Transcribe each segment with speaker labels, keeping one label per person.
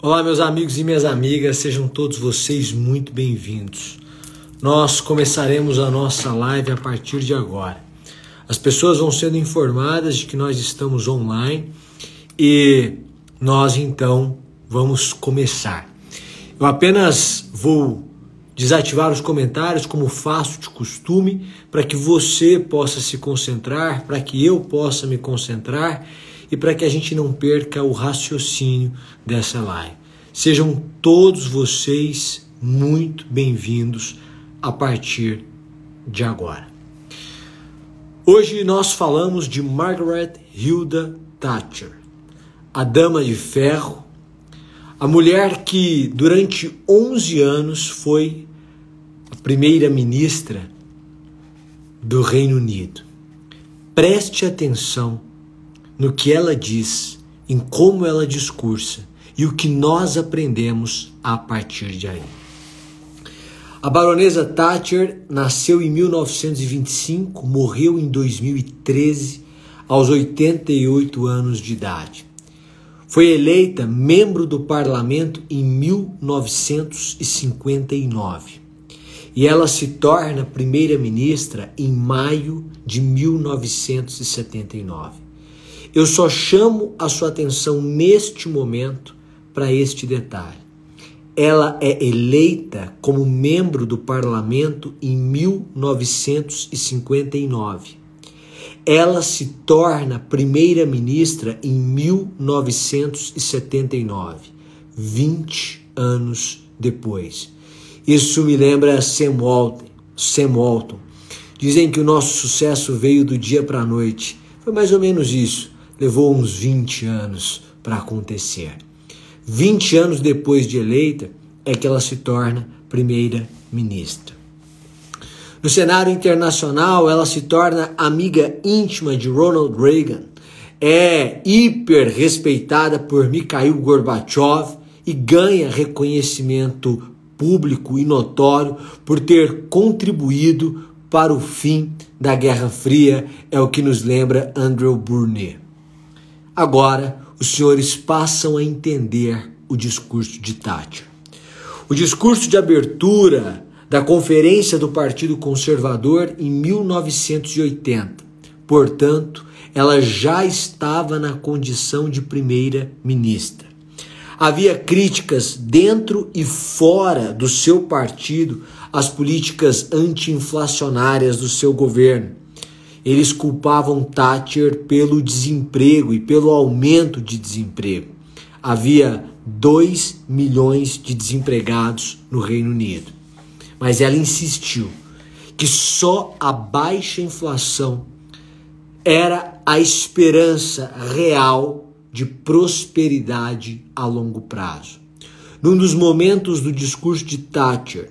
Speaker 1: Olá, meus amigos e minhas amigas, sejam todos vocês muito bem-vindos. Nós começaremos a nossa live a partir de agora. As pessoas vão sendo informadas de que nós estamos online e nós então vamos começar. Eu apenas vou desativar os comentários, como faço de costume, para que você possa se concentrar, para que eu possa me concentrar e para que a gente não perca o raciocínio dessa live. Sejam todos vocês muito bem-vindos a partir de agora. Hoje nós falamos de Margaret Hilda Thatcher, a dama de ferro, a mulher que durante 11 anos foi primeira-ministra do Reino Unido. Preste atenção no que ela diz, em como ela discursa e o que nós aprendemos a partir de aí. A baronesa Thatcher nasceu em 1925, morreu em 2013, aos 88 anos de idade. Foi eleita membro do parlamento em 1959 e ela se torna primeira-ministra em maio de 1979. Eu só chamo a sua atenção neste momento para este detalhe. Ela é eleita como membro do parlamento em 1959. Ela se torna primeira-ministra em 1979, 20 anos depois. Isso me lembra Sam Walton. Sam Walton. Dizem que o nosso sucesso veio do dia para a noite. Foi mais ou menos isso. Levou uns 20 anos para acontecer. 20 anos depois de eleita é que ela se torna primeira-ministra. No cenário internacional, ela se torna amiga íntima de Ronald Reagan, é hiper respeitada por Mikhail Gorbachev e ganha reconhecimento público e notório por ter contribuído para o fim da Guerra Fria, é o que nos lembra Andrew Burnet. Agora, os senhores passam a entender o discurso de Thatcher. O discurso de abertura da Conferência do Partido Conservador em 1980. Portanto, ela já estava na condição de primeira-ministra. Havia críticas dentro e fora do seu partido às políticas anti-inflacionárias do seu governo. Eles culpavam Thatcher pelo desemprego e pelo aumento de desemprego. Havia 2 milhões de desempregados no Reino Unido. Mas ela insistiu que só a baixa inflação era a esperança real de prosperidade a longo prazo. Num dos momentos do discurso de Thatcher,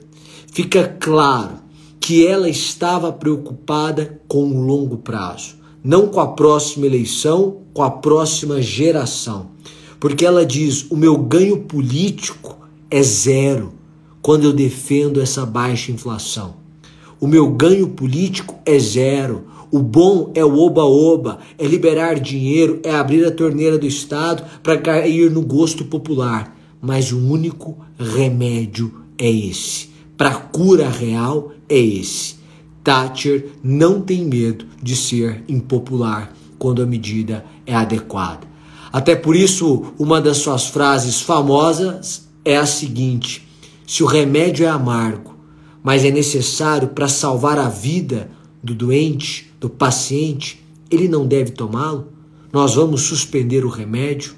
Speaker 1: fica claro que ela estava preocupada com o longo prazo, não com a próxima eleição, com a próxima geração. Porque ela diz: o meu ganho político é zero quando eu defendo essa baixa inflação. O meu ganho político é zero o bom é o oba-oba, é liberar dinheiro, é abrir a torneira do Estado para cair no gosto popular. Mas o único remédio é esse. Para cura real é esse. Thatcher não tem medo de ser impopular quando a medida é adequada. Até por isso, uma das suas frases famosas é a seguinte: se o remédio é amargo, mas é necessário para salvar a vida do doente, do paciente, ele não deve tomá-lo? Nós vamos suspender o remédio?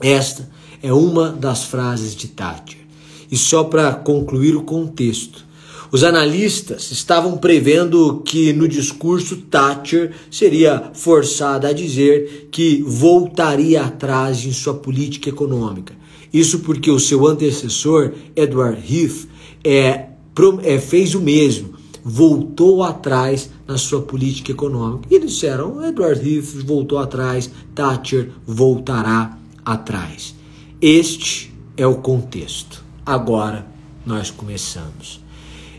Speaker 1: Esta é uma das frases de Thatcher. E só para concluir o contexto, os analistas estavam prevendo que no discurso Thatcher seria forçada a dizer que voltaria atrás em sua política econômica. Isso porque o seu antecessor, Edward Heath, é, é, fez o mesmo voltou atrás na sua política econômica. E disseram: Edward Heath voltou atrás, Thatcher voltará atrás. Este é o contexto. Agora nós começamos.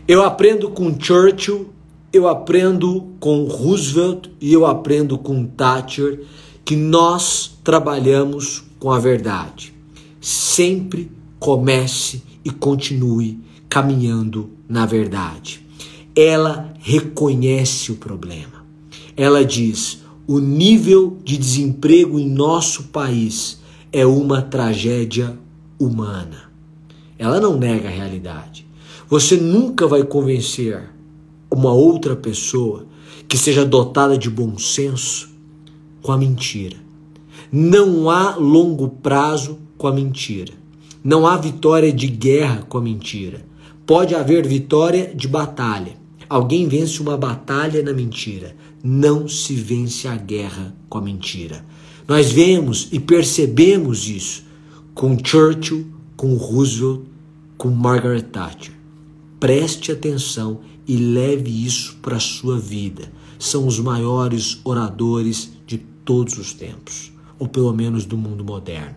Speaker 1: Eu aprendo com Churchill, eu aprendo com Roosevelt e eu aprendo com Thatcher que nós trabalhamos com a verdade. sempre comece e continue caminhando na verdade. Ela reconhece o problema. Ela diz: o nível de desemprego em nosso país é uma tragédia humana. Ela não nega a realidade. Você nunca vai convencer uma outra pessoa que seja dotada de bom senso com a mentira. Não há longo prazo com a mentira. Não há vitória de guerra com a mentira. Pode haver vitória de batalha. Alguém vence uma batalha na mentira. Não se vence a guerra com a mentira. Nós vemos e percebemos isso com Churchill, com Roosevelt, com Margaret Thatcher. Preste atenção e leve isso para a sua vida. São os maiores oradores de todos os tempos, ou pelo menos do mundo moderno.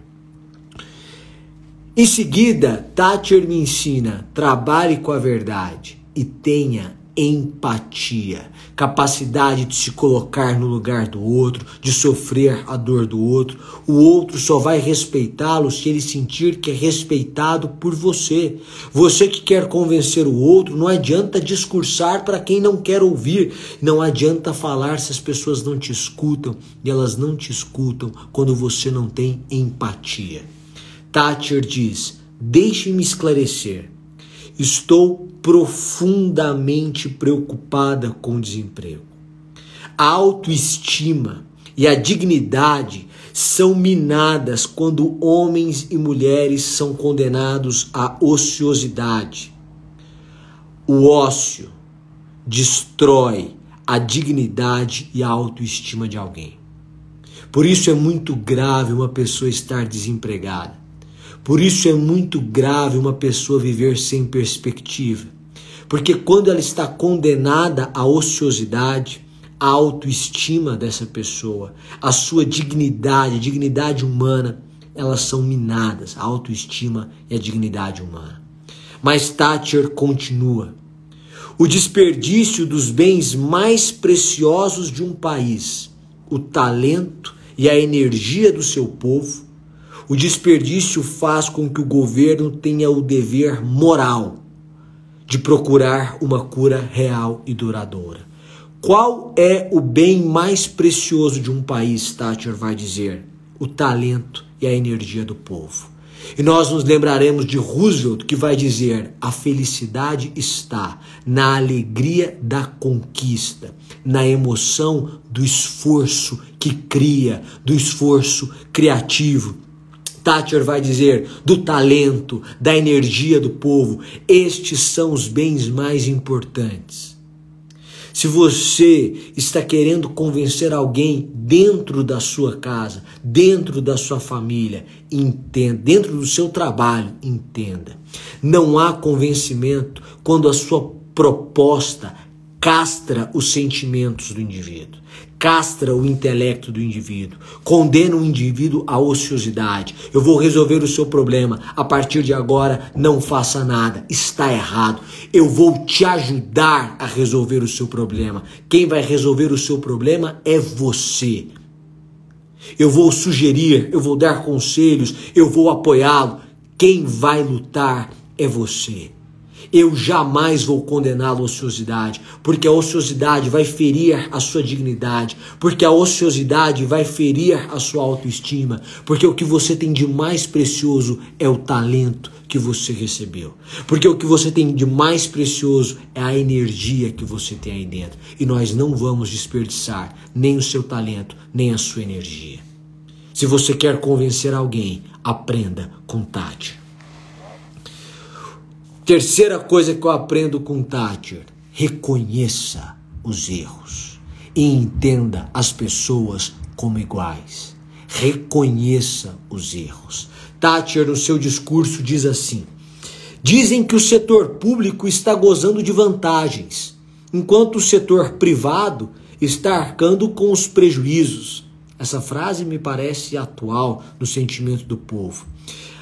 Speaker 1: Em seguida, Thatcher me ensina: trabalhe com a verdade e tenha empatia, capacidade de se colocar no lugar do outro, de sofrer a dor do outro. O outro só vai respeitá-lo se ele sentir que é respeitado por você. Você que quer convencer o outro, não adianta discursar para quem não quer ouvir, não adianta falar se as pessoas não te escutam e elas não te escutam quando você não tem empatia. Thatcher diz: Deixe-me esclarecer. Estou profundamente preocupada com o desemprego. A autoestima e a dignidade são minadas quando homens e mulheres são condenados à ociosidade. O ócio destrói a dignidade e a autoestima de alguém. Por isso é muito grave uma pessoa estar desempregada. Por isso é muito grave uma pessoa viver sem perspectiva. Porque quando ela está condenada à ociosidade, a autoestima dessa pessoa, a sua dignidade, a dignidade humana, elas são minadas, a autoestima e a dignidade humana. Mas Thatcher continua. O desperdício dos bens mais preciosos de um país, o talento e a energia do seu povo, o desperdício faz com que o governo tenha o dever moral de procurar uma cura real e duradoura. Qual é o bem mais precioso de um país, Thatcher vai dizer? O talento e a energia do povo. E nós nos lembraremos de Roosevelt, que vai dizer: a felicidade está na alegria da conquista, na emoção do esforço que cria, do esforço criativo. Thatcher vai dizer do talento, da energia do povo. Estes são os bens mais importantes. Se você está querendo convencer alguém dentro da sua casa, dentro da sua família, entenda, dentro do seu trabalho, entenda. Não há convencimento quando a sua proposta castra os sentimentos do indivíduo castra o intelecto do indivíduo, condena o indivíduo à ociosidade. Eu vou resolver o seu problema. A partir de agora, não faça nada. Está errado. Eu vou te ajudar a resolver o seu problema. Quem vai resolver o seu problema é você. Eu vou sugerir, eu vou dar conselhos, eu vou apoiá-lo. Quem vai lutar é você. Eu jamais vou condená-lo à ociosidade, porque a ociosidade vai ferir a sua dignidade, porque a ociosidade vai ferir a sua autoestima, porque o que você tem de mais precioso é o talento que você recebeu, porque o que você tem de mais precioso é a energia que você tem aí dentro, e nós não vamos desperdiçar nem o seu talento, nem a sua energia. Se você quer convencer alguém, aprenda com Tati. Terceira coisa que eu aprendo com Thatcher: reconheça os erros e entenda as pessoas como iguais. Reconheça os erros. Thatcher, no seu discurso, diz assim: Dizem que o setor público está gozando de vantagens, enquanto o setor privado está arcando com os prejuízos. Essa frase me parece atual no sentimento do povo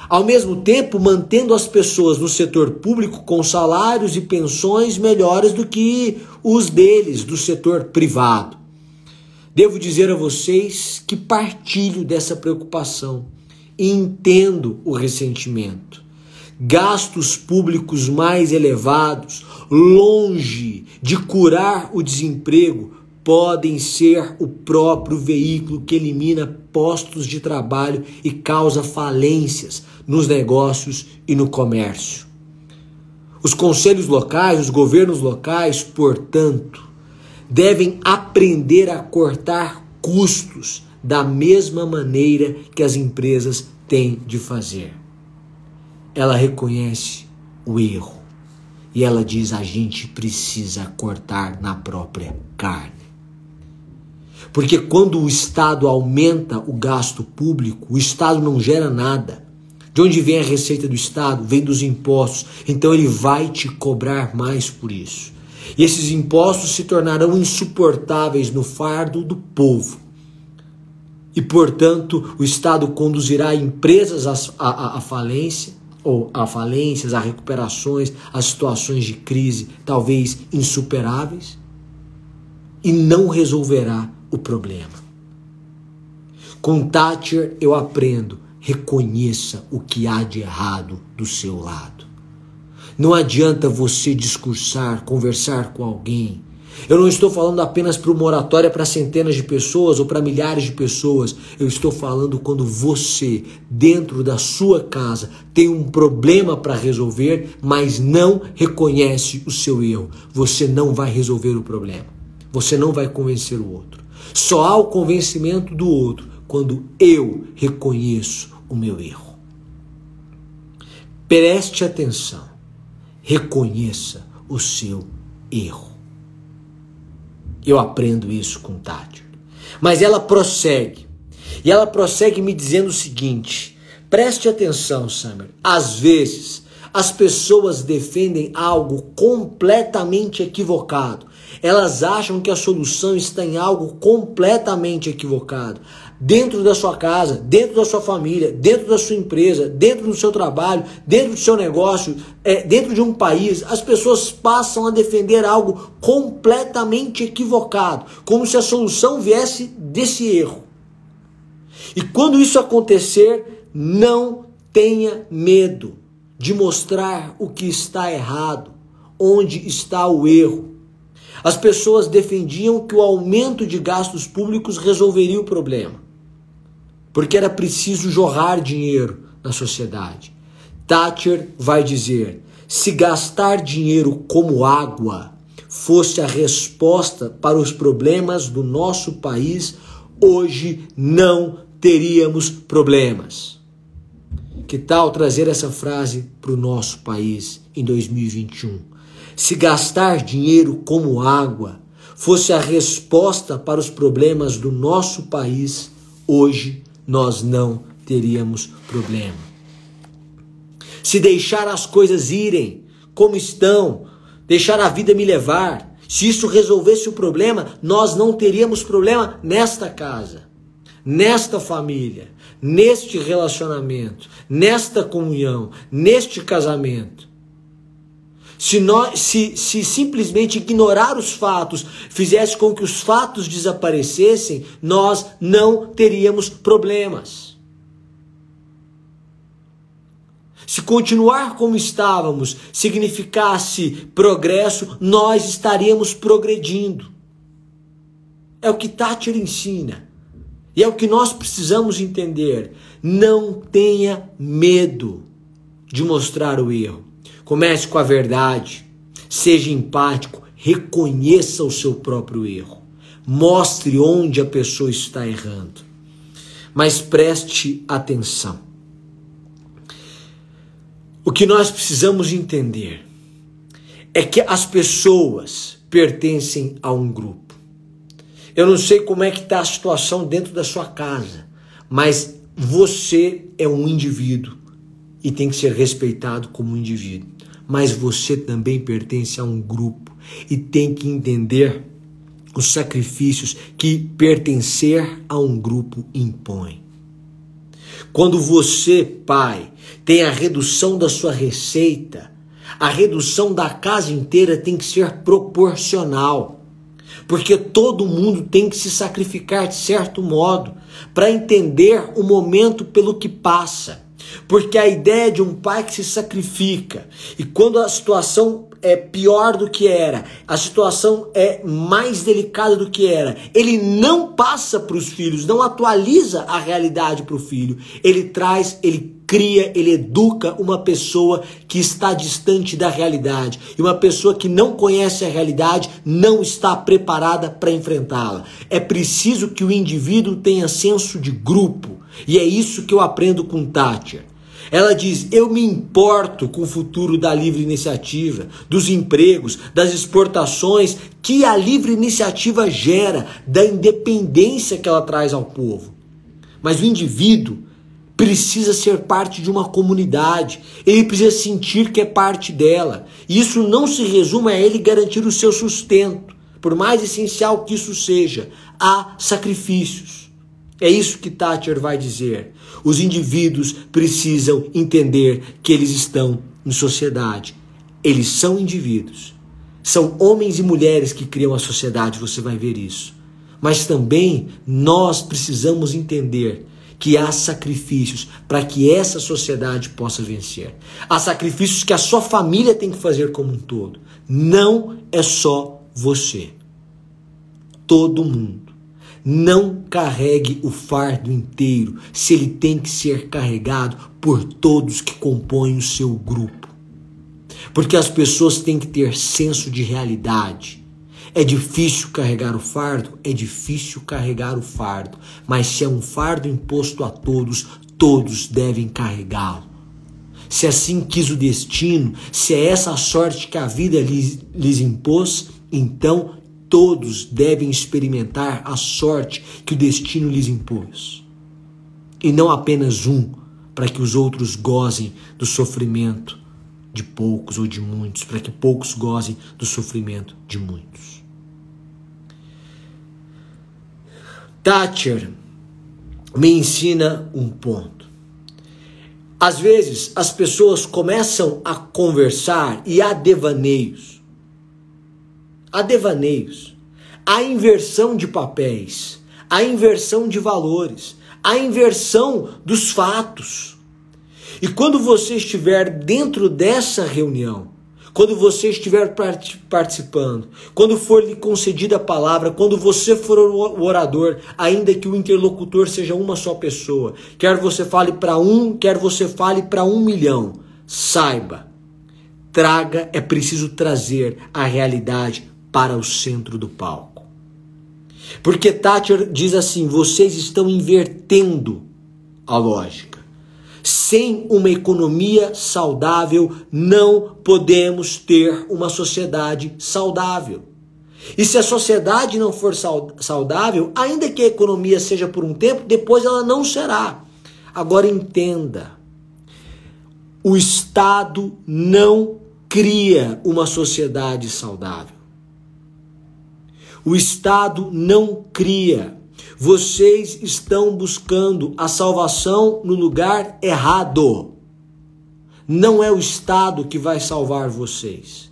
Speaker 1: ao mesmo tempo mantendo as pessoas no setor público com salários e pensões melhores do que os deles do setor privado. Devo dizer a vocês que partilho dessa preocupação e entendo o ressentimento. Gastos públicos mais elevados, longe de curar o desemprego, podem ser o próprio veículo que elimina postos de trabalho e causa falências nos negócios e no comércio. Os conselhos locais, os governos locais, portanto, devem aprender a cortar custos da mesma maneira que as empresas têm de fazer. Ela reconhece o erro e ela diz: a gente precisa cortar na própria carne. Porque quando o Estado aumenta o gasto público, o Estado não gera nada. De onde vem a receita do Estado? Vem dos impostos. Então ele vai te cobrar mais por isso. E esses impostos se tornarão insuportáveis no fardo do povo. E, portanto, o Estado conduzirá empresas à, à falência, ou a falências, a recuperações, a situações de crise, talvez insuperáveis, e não resolverá o problema. Com Thatcher eu aprendo, reconheça o que há de errado do seu lado. Não adianta você discursar, conversar com alguém. Eu não estou falando apenas para uma oratória para centenas de pessoas ou para milhares de pessoas. Eu estou falando quando você, dentro da sua casa, tem um problema para resolver, mas não reconhece o seu erro. Você não vai resolver o problema. Você não vai convencer o outro. Só há o convencimento do outro quando eu reconheço o meu erro. Preste atenção, reconheça o seu erro. Eu aprendo isso com Tati. Mas ela prossegue. E ela prossegue me dizendo o seguinte: preste atenção, Samuel. Às vezes, as pessoas defendem algo completamente equivocado elas acham que a solução está em algo completamente equivocado. Dentro da sua casa, dentro da sua família, dentro da sua empresa, dentro do seu trabalho, dentro do seu negócio, é, dentro de um país, as pessoas passam a defender algo completamente equivocado, como se a solução viesse desse erro. E quando isso acontecer, não tenha medo de mostrar o que está errado, onde está o erro. As pessoas defendiam que o aumento de gastos públicos resolveria o problema, porque era preciso jorrar dinheiro na sociedade. Thatcher vai dizer: se gastar dinheiro como água fosse a resposta para os problemas do nosso país, hoje não teríamos problemas. Que tal trazer essa frase para o nosso país em 2021? Se gastar dinheiro como água fosse a resposta para os problemas do nosso país, hoje nós não teríamos problema. Se deixar as coisas irem como estão, deixar a vida me levar, se isso resolvesse o problema, nós não teríamos problema nesta casa, nesta família, neste relacionamento, nesta comunhão, neste casamento. Se, nós, se, se simplesmente ignorar os fatos fizesse com que os fatos desaparecessem, nós não teríamos problemas. Se continuar como estávamos significasse progresso, nós estaríamos progredindo. É o que Thatcher ensina. E é o que nós precisamos entender. Não tenha medo de mostrar o erro. Comece com a verdade. Seja empático. Reconheça o seu próprio erro. Mostre onde a pessoa está errando. Mas preste atenção. O que nós precisamos entender é que as pessoas pertencem a um grupo. Eu não sei como é que está a situação dentro da sua casa, mas você é um indivíduo e tem que ser respeitado como um indivíduo mas você também pertence a um grupo e tem que entender os sacrifícios que pertencer a um grupo impõe. Quando você, pai, tem a redução da sua receita, a redução da casa inteira tem que ser proporcional. Porque todo mundo tem que se sacrificar de certo modo para entender o momento pelo que passa. Porque a ideia de um pai que se sacrifica e quando a situação é pior do que era, a situação é mais delicada do que era, ele não passa para os filhos, não atualiza a realidade para o filho, ele traz, ele cria, ele educa uma pessoa que está distante da realidade. E uma pessoa que não conhece a realidade não está preparada para enfrentá-la. É preciso que o indivíduo tenha senso de grupo. E é isso que eu aprendo com Thatcher. Ela diz: Eu me importo com o futuro da livre iniciativa, dos empregos, das exportações que a livre iniciativa gera, da independência que ela traz ao povo. Mas o indivíduo precisa ser parte de uma comunidade, ele precisa sentir que é parte dela. E isso não se resume a ele garantir o seu sustento, por mais essencial que isso seja, há sacrifícios. É isso que Thatcher vai dizer. Os indivíduos precisam entender que eles estão em sociedade. Eles são indivíduos. São homens e mulheres que criam a sociedade, você vai ver isso. Mas também nós precisamos entender que há sacrifícios para que essa sociedade possa vencer. Há sacrifícios que a sua família tem que fazer como um todo. Não é só você. Todo mundo. Não carregue o fardo inteiro se ele tem que ser carregado por todos que compõem o seu grupo. Porque as pessoas têm que ter senso de realidade. É difícil carregar o fardo? É difícil carregar o fardo. Mas se é um fardo imposto a todos, todos devem carregá-lo. Se assim quis o destino, se é essa a sorte que a vida lhes, lhes impôs, então todos devem experimentar a sorte que o destino lhes impôs. E não apenas um, para que os outros gozem do sofrimento de poucos ou de muitos, para que poucos gozem do sofrimento de muitos. Thatcher me ensina um ponto. Às vezes as pessoas começam a conversar e há devaneios. Há devaneios. Há inversão de papéis, há inversão de valores, há inversão dos fatos. E quando você estiver dentro dessa reunião, quando você estiver participando, quando for lhe concedida a palavra, quando você for o orador, ainda que o interlocutor seja uma só pessoa, quer você fale para um, quer você fale para um milhão, saiba, traga, é preciso trazer a realidade para o centro do palco. Porque Thatcher diz assim: vocês estão invertendo a lógica. Sem uma economia saudável, não podemos ter uma sociedade saudável. E se a sociedade não for saudável, ainda que a economia seja por um tempo, depois ela não será. Agora entenda: o Estado não cria uma sociedade saudável. O Estado não cria vocês estão buscando a salvação no lugar errado. Não é o Estado que vai salvar vocês.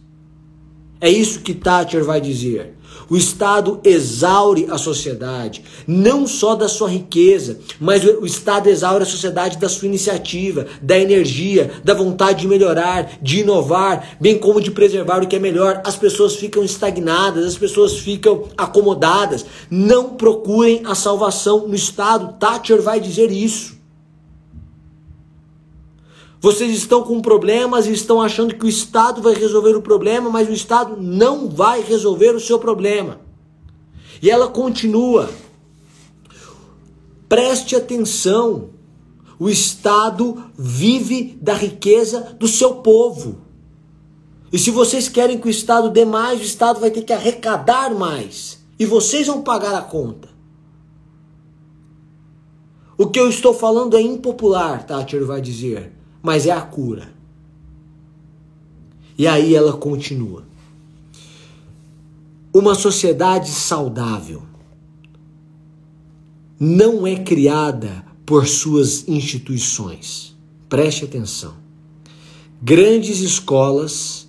Speaker 1: É isso que Thatcher vai dizer. O Estado exaure a sociedade, não só da sua riqueza, mas o Estado exaure a sociedade da sua iniciativa, da energia, da vontade de melhorar, de inovar, bem como de preservar o que é melhor. As pessoas ficam estagnadas, as pessoas ficam acomodadas. Não procurem a salvação no Estado. Thatcher vai dizer isso. Vocês estão com problemas e estão achando que o Estado vai resolver o problema, mas o Estado não vai resolver o seu problema. E ela continua. Preste atenção. O Estado vive da riqueza do seu povo. E se vocês querem que o Estado dê mais, o Estado vai ter que arrecadar mais. E vocês vão pagar a conta. O que eu estou falando é impopular, Thatcher vai dizer mas é a cura. E aí ela continua. Uma sociedade saudável não é criada por suas instituições. Preste atenção. Grandes escolas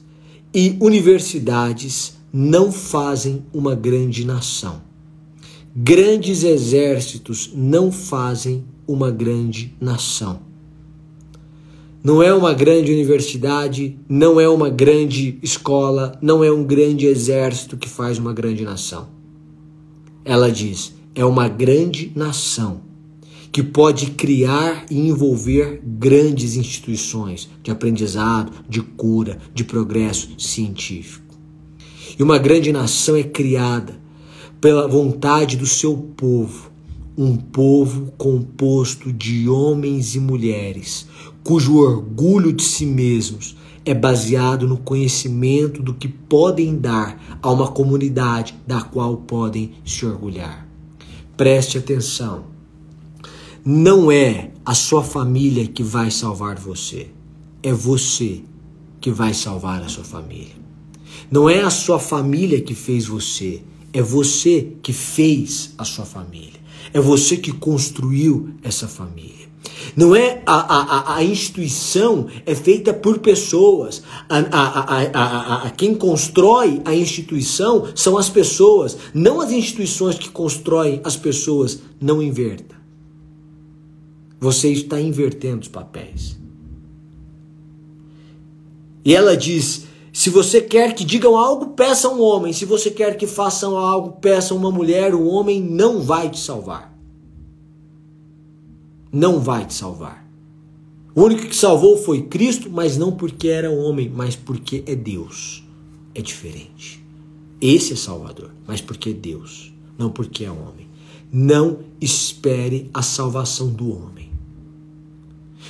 Speaker 1: e universidades não fazem uma grande nação. Grandes exércitos não fazem uma grande nação. Não é uma grande universidade, não é uma grande escola, não é um grande exército que faz uma grande nação. Ela diz: é uma grande nação que pode criar e envolver grandes instituições de aprendizado, de cura, de progresso científico. E uma grande nação é criada pela vontade do seu povo, um povo composto de homens e mulheres, cujo orgulho de si mesmos é baseado no conhecimento do que podem dar a uma comunidade da qual podem se orgulhar. Preste atenção não é a sua família que vai salvar você, é você que vai salvar a sua família. Não é a sua família que fez você, é você que fez a sua família. É você que construiu essa família. Não é a, a, a instituição é feita por pessoas. A, a, a, a, quem constrói a instituição são as pessoas, não as instituições que constroem as pessoas. Não inverta. Você está invertendo os papéis. E ela diz: se você quer que digam algo, peça um homem. Se você quer que façam algo, peça uma mulher. O homem não vai te salvar. Não vai te salvar. O único que salvou foi Cristo, mas não porque era homem, mas porque é Deus. É diferente. Esse é Salvador, mas porque é Deus, não porque é homem. Não espere a salvação do homem.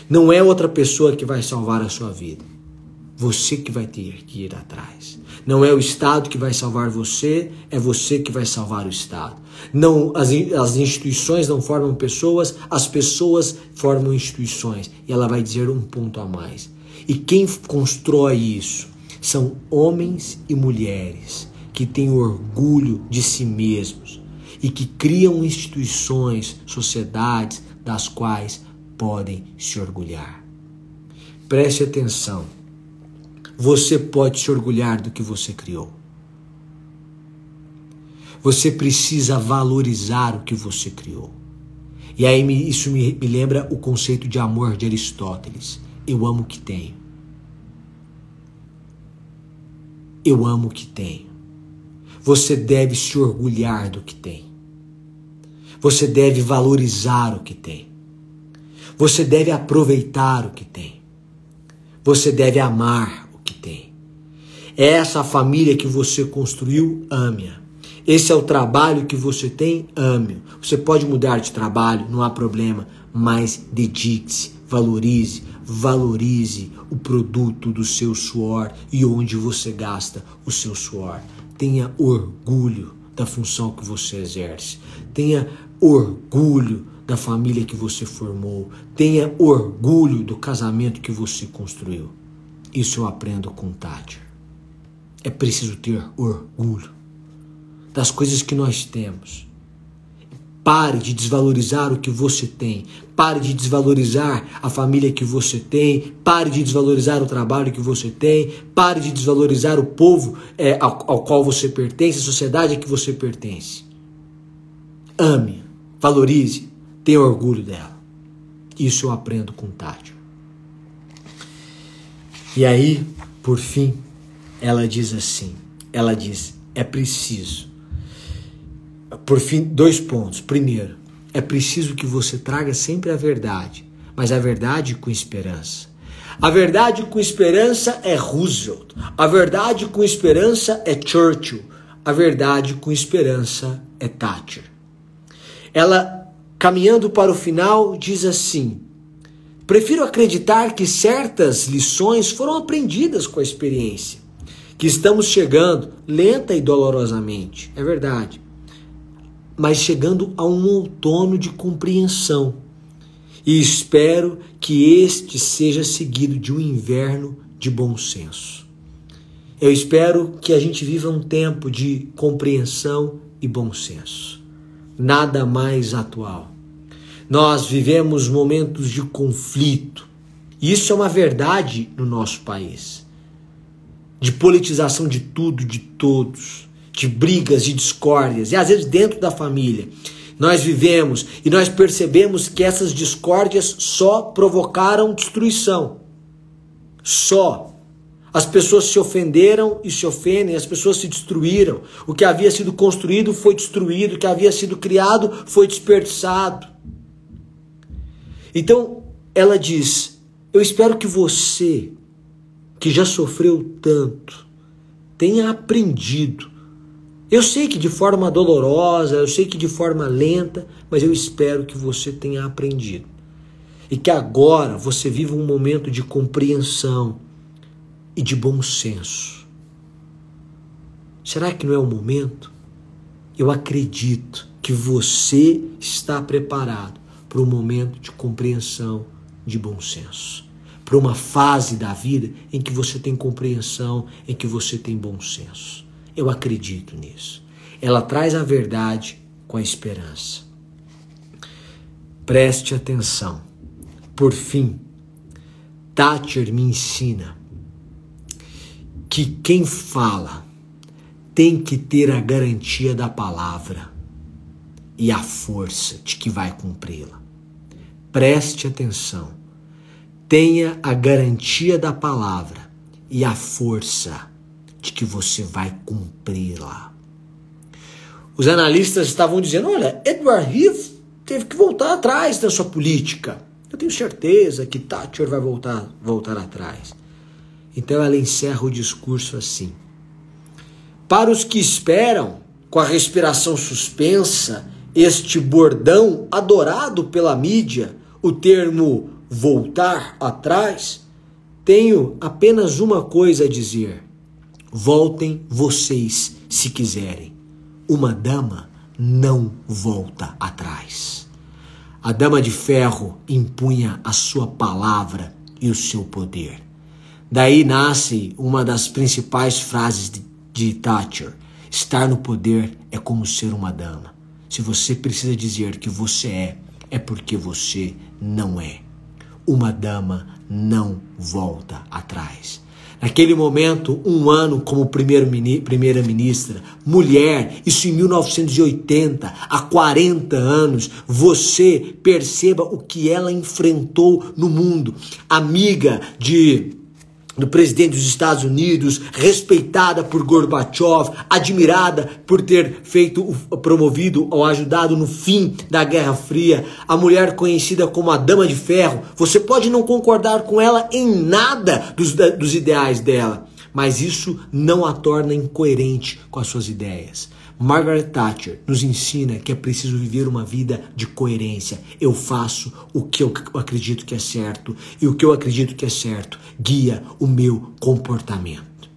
Speaker 1: Não é outra pessoa que vai salvar a sua vida. Você que vai ter que ir atrás. Não é o Estado que vai salvar você, é você que vai salvar o Estado. Não, as, as instituições não formam pessoas, as pessoas formam instituições. E ela vai dizer um ponto a mais. E quem constrói isso são homens e mulheres que têm orgulho de si mesmos e que criam instituições, sociedades das quais podem se orgulhar. Preste atenção. Você pode se orgulhar do que você criou. Você precisa valorizar o que você criou. E aí isso me, me lembra o conceito de amor de Aristóteles. Eu amo o que tenho. Eu amo o que tenho. Você deve se orgulhar do que tem. Você deve valorizar o que tem. Você deve aproveitar o que tem. Você deve amar. Essa família que você construiu, ame-a. Esse é o trabalho que você tem, ame-o. Você pode mudar de trabalho, não há problema, mas dedique-se, valorize, valorize o produto do seu suor e onde você gasta o seu suor. Tenha orgulho da função que você exerce. Tenha orgulho da família que você formou. Tenha orgulho do casamento que você construiu. Isso eu aprendo com Tati. É preciso ter orgulho das coisas que nós temos. Pare de desvalorizar o que você tem. Pare de desvalorizar a família que você tem. Pare de desvalorizar o trabalho que você tem. Pare de desvalorizar o povo é, ao, ao qual você pertence, a sociedade a que você pertence. Ame, valorize, tenha orgulho dela. Isso eu aprendo com Tati. E aí, por fim, ela diz assim: ela diz, é preciso. Por fim, dois pontos. Primeiro, é preciso que você traga sempre a verdade, mas a verdade com esperança. A verdade com esperança é Roosevelt. A verdade com esperança é Churchill. A verdade com esperança é Thatcher. Ela caminhando para o final, diz assim: Prefiro acreditar que certas lições foram aprendidas com a experiência, que estamos chegando lenta e dolorosamente, é verdade, mas chegando a um outono de compreensão. E espero que este seja seguido de um inverno de bom senso. Eu espero que a gente viva um tempo de compreensão e bom senso nada mais atual. Nós vivemos momentos de conflito. Isso é uma verdade no nosso país. De politização de tudo, de todos, de brigas, de discórdias, e às vezes dentro da família. Nós vivemos e nós percebemos que essas discórdias só provocaram destruição. Só. As pessoas se ofenderam e se ofendem, as pessoas se destruíram. O que havia sido construído foi destruído, o que havia sido criado foi desperdiçado. Então, ela diz: Eu espero que você, que já sofreu tanto, tenha aprendido. Eu sei que de forma dolorosa, eu sei que de forma lenta, mas eu espero que você tenha aprendido. E que agora você viva um momento de compreensão, e de bom senso. Será que não é o momento? Eu acredito que você está preparado para um momento de compreensão, de bom senso. Para uma fase da vida em que você tem compreensão, em que você tem bom senso. Eu acredito nisso. Ela traz a verdade com a esperança. Preste atenção. Por fim, Thatcher me ensina que quem fala tem que ter a garantia da palavra e a força de que vai cumpri-la. Preste atenção. Tenha a garantia da palavra e a força de que você vai cumpri-la. Os analistas estavam dizendo: olha, Edward Heath teve que voltar atrás da sua política. Eu tenho certeza que Thatcher vai voltar, voltar atrás. Então ela encerra o discurso assim: Para os que esperam, com a respiração suspensa, este bordão adorado pela mídia, o termo voltar atrás, tenho apenas uma coisa a dizer: voltem vocês se quiserem. Uma dama não volta atrás. A dama de ferro impunha a sua palavra e o seu poder. Daí nasce uma das principais frases de, de Thatcher: estar no poder é como ser uma dama. Se você precisa dizer que você é, é porque você não é. Uma dama não volta atrás. Naquele momento, um ano como primeira-ministra, mulher, isso em 1980, há 40 anos, você perceba o que ela enfrentou no mundo. Amiga de do presidente dos Estados Unidos, respeitada por Gorbachev, admirada por ter feito, promovido ou ajudado no fim da Guerra Fria, a mulher conhecida como a Dama de Ferro. Você pode não concordar com ela em nada dos, dos ideais dela, mas isso não a torna incoerente com as suas ideias. Margaret Thatcher nos ensina que é preciso viver uma vida de coerência. Eu faço o que eu acredito que é certo e o que eu acredito que é certo guia o meu comportamento.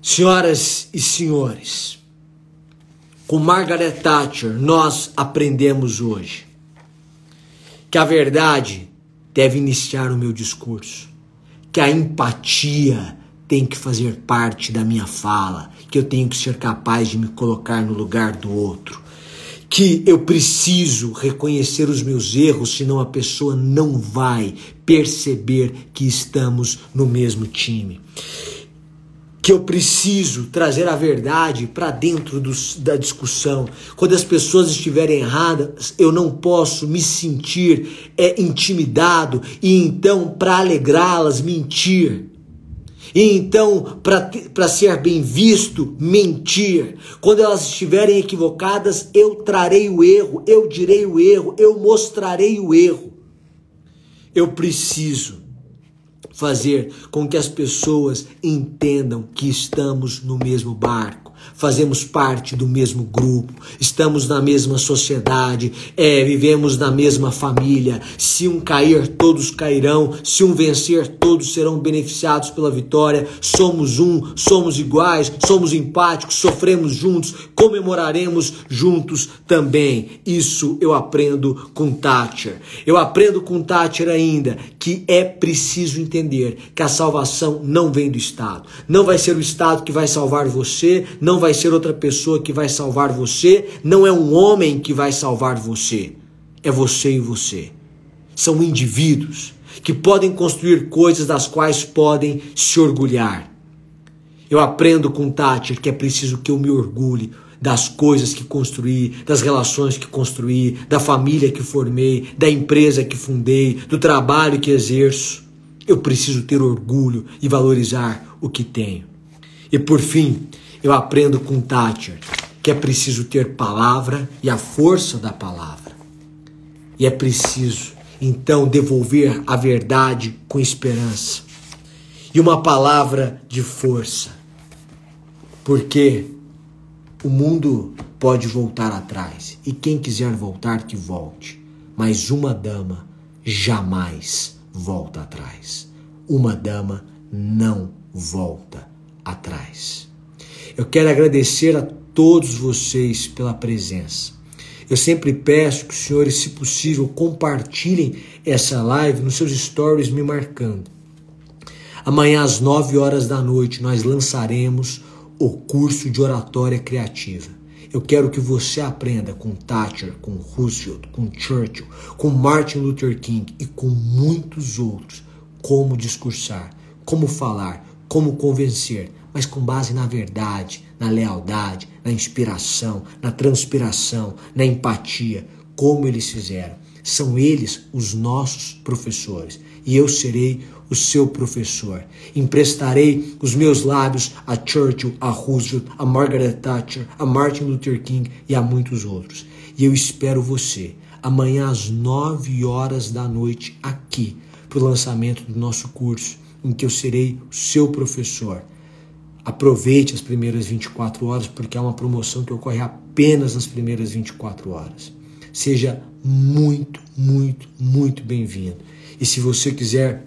Speaker 1: Senhoras e senhores, com Margaret Thatcher nós aprendemos hoje que a verdade deve iniciar o meu discurso, que a empatia tem que fazer parte da minha fala, que eu tenho que ser capaz de me colocar no lugar do outro, que eu preciso reconhecer os meus erros, senão a pessoa não vai perceber que estamos no mesmo time. Que eu preciso trazer a verdade para dentro dos, da discussão. Quando as pessoas estiverem erradas, eu não posso me sentir é, intimidado e então, para alegrá-las, mentir. E então, para ser bem visto, mentir. Quando elas estiverem equivocadas, eu trarei o erro, eu direi o erro, eu mostrarei o erro. Eu preciso fazer com que as pessoas entendam que estamos no mesmo barco fazemos parte do mesmo grupo, estamos na mesma sociedade, é, vivemos na mesma família. Se um cair, todos cairão. Se um vencer, todos serão beneficiados pela vitória. Somos um, somos iguais, somos empáticos, sofremos juntos, comemoraremos juntos também. Isso eu aprendo com Thatcher. Eu aprendo com Thatcher ainda que é preciso entender que a salvação não vem do Estado. Não vai ser o Estado que vai salvar você, não vai ser outra pessoa que vai salvar você, não é um homem que vai salvar você. É você e você. São indivíduos que podem construir coisas das quais podem se orgulhar. Eu aprendo com Thatcher que é preciso que eu me orgulhe das coisas que construí, das relações que construí, da família que formei, da empresa que fundei, do trabalho que exerço. Eu preciso ter orgulho e valorizar o que tenho. E por fim, eu aprendo com Thatcher que é preciso ter palavra e a força da palavra. E é preciso, então, devolver a verdade com esperança. E uma palavra de força. Porque o mundo pode voltar atrás. E quem quiser voltar, que volte. Mas uma dama jamais volta atrás. Uma dama não volta atrás. Eu quero agradecer a todos vocês pela presença. Eu sempre peço que os senhores, se possível, compartilhem essa live nos seus stories me marcando. Amanhã às 9 horas da noite nós lançaremos o curso de oratória criativa. Eu quero que você aprenda com Thatcher, com Roosevelt, com Churchill, com Martin Luther King e com muitos outros como discursar, como falar, como convencer, mas com base na verdade, na lealdade, na inspiração, na transpiração, na empatia, como eles fizeram. São eles os nossos professores e eu serei o seu professor. Emprestarei os meus lábios a Churchill, a Roosevelt, a Margaret Thatcher, a Martin Luther King e a muitos outros. E eu espero você amanhã às nove horas da noite aqui para o lançamento do nosso curso, em que eu serei o seu professor. Aproveite as primeiras 24 horas, porque é uma promoção que ocorre apenas nas primeiras 24 horas. Seja muito, muito, muito bem-vindo. E se você quiser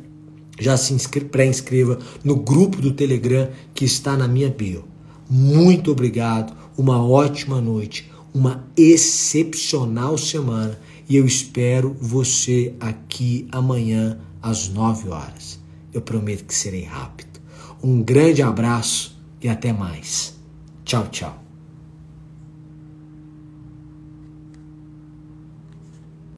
Speaker 1: já se pré-inscreva no grupo do Telegram que está na minha bio. Muito obrigado, uma ótima noite, uma excepcional semana e eu espero você aqui amanhã às 9 horas. Eu prometo que serei rápido. Um grande abraço e até mais. Tchau, tchau.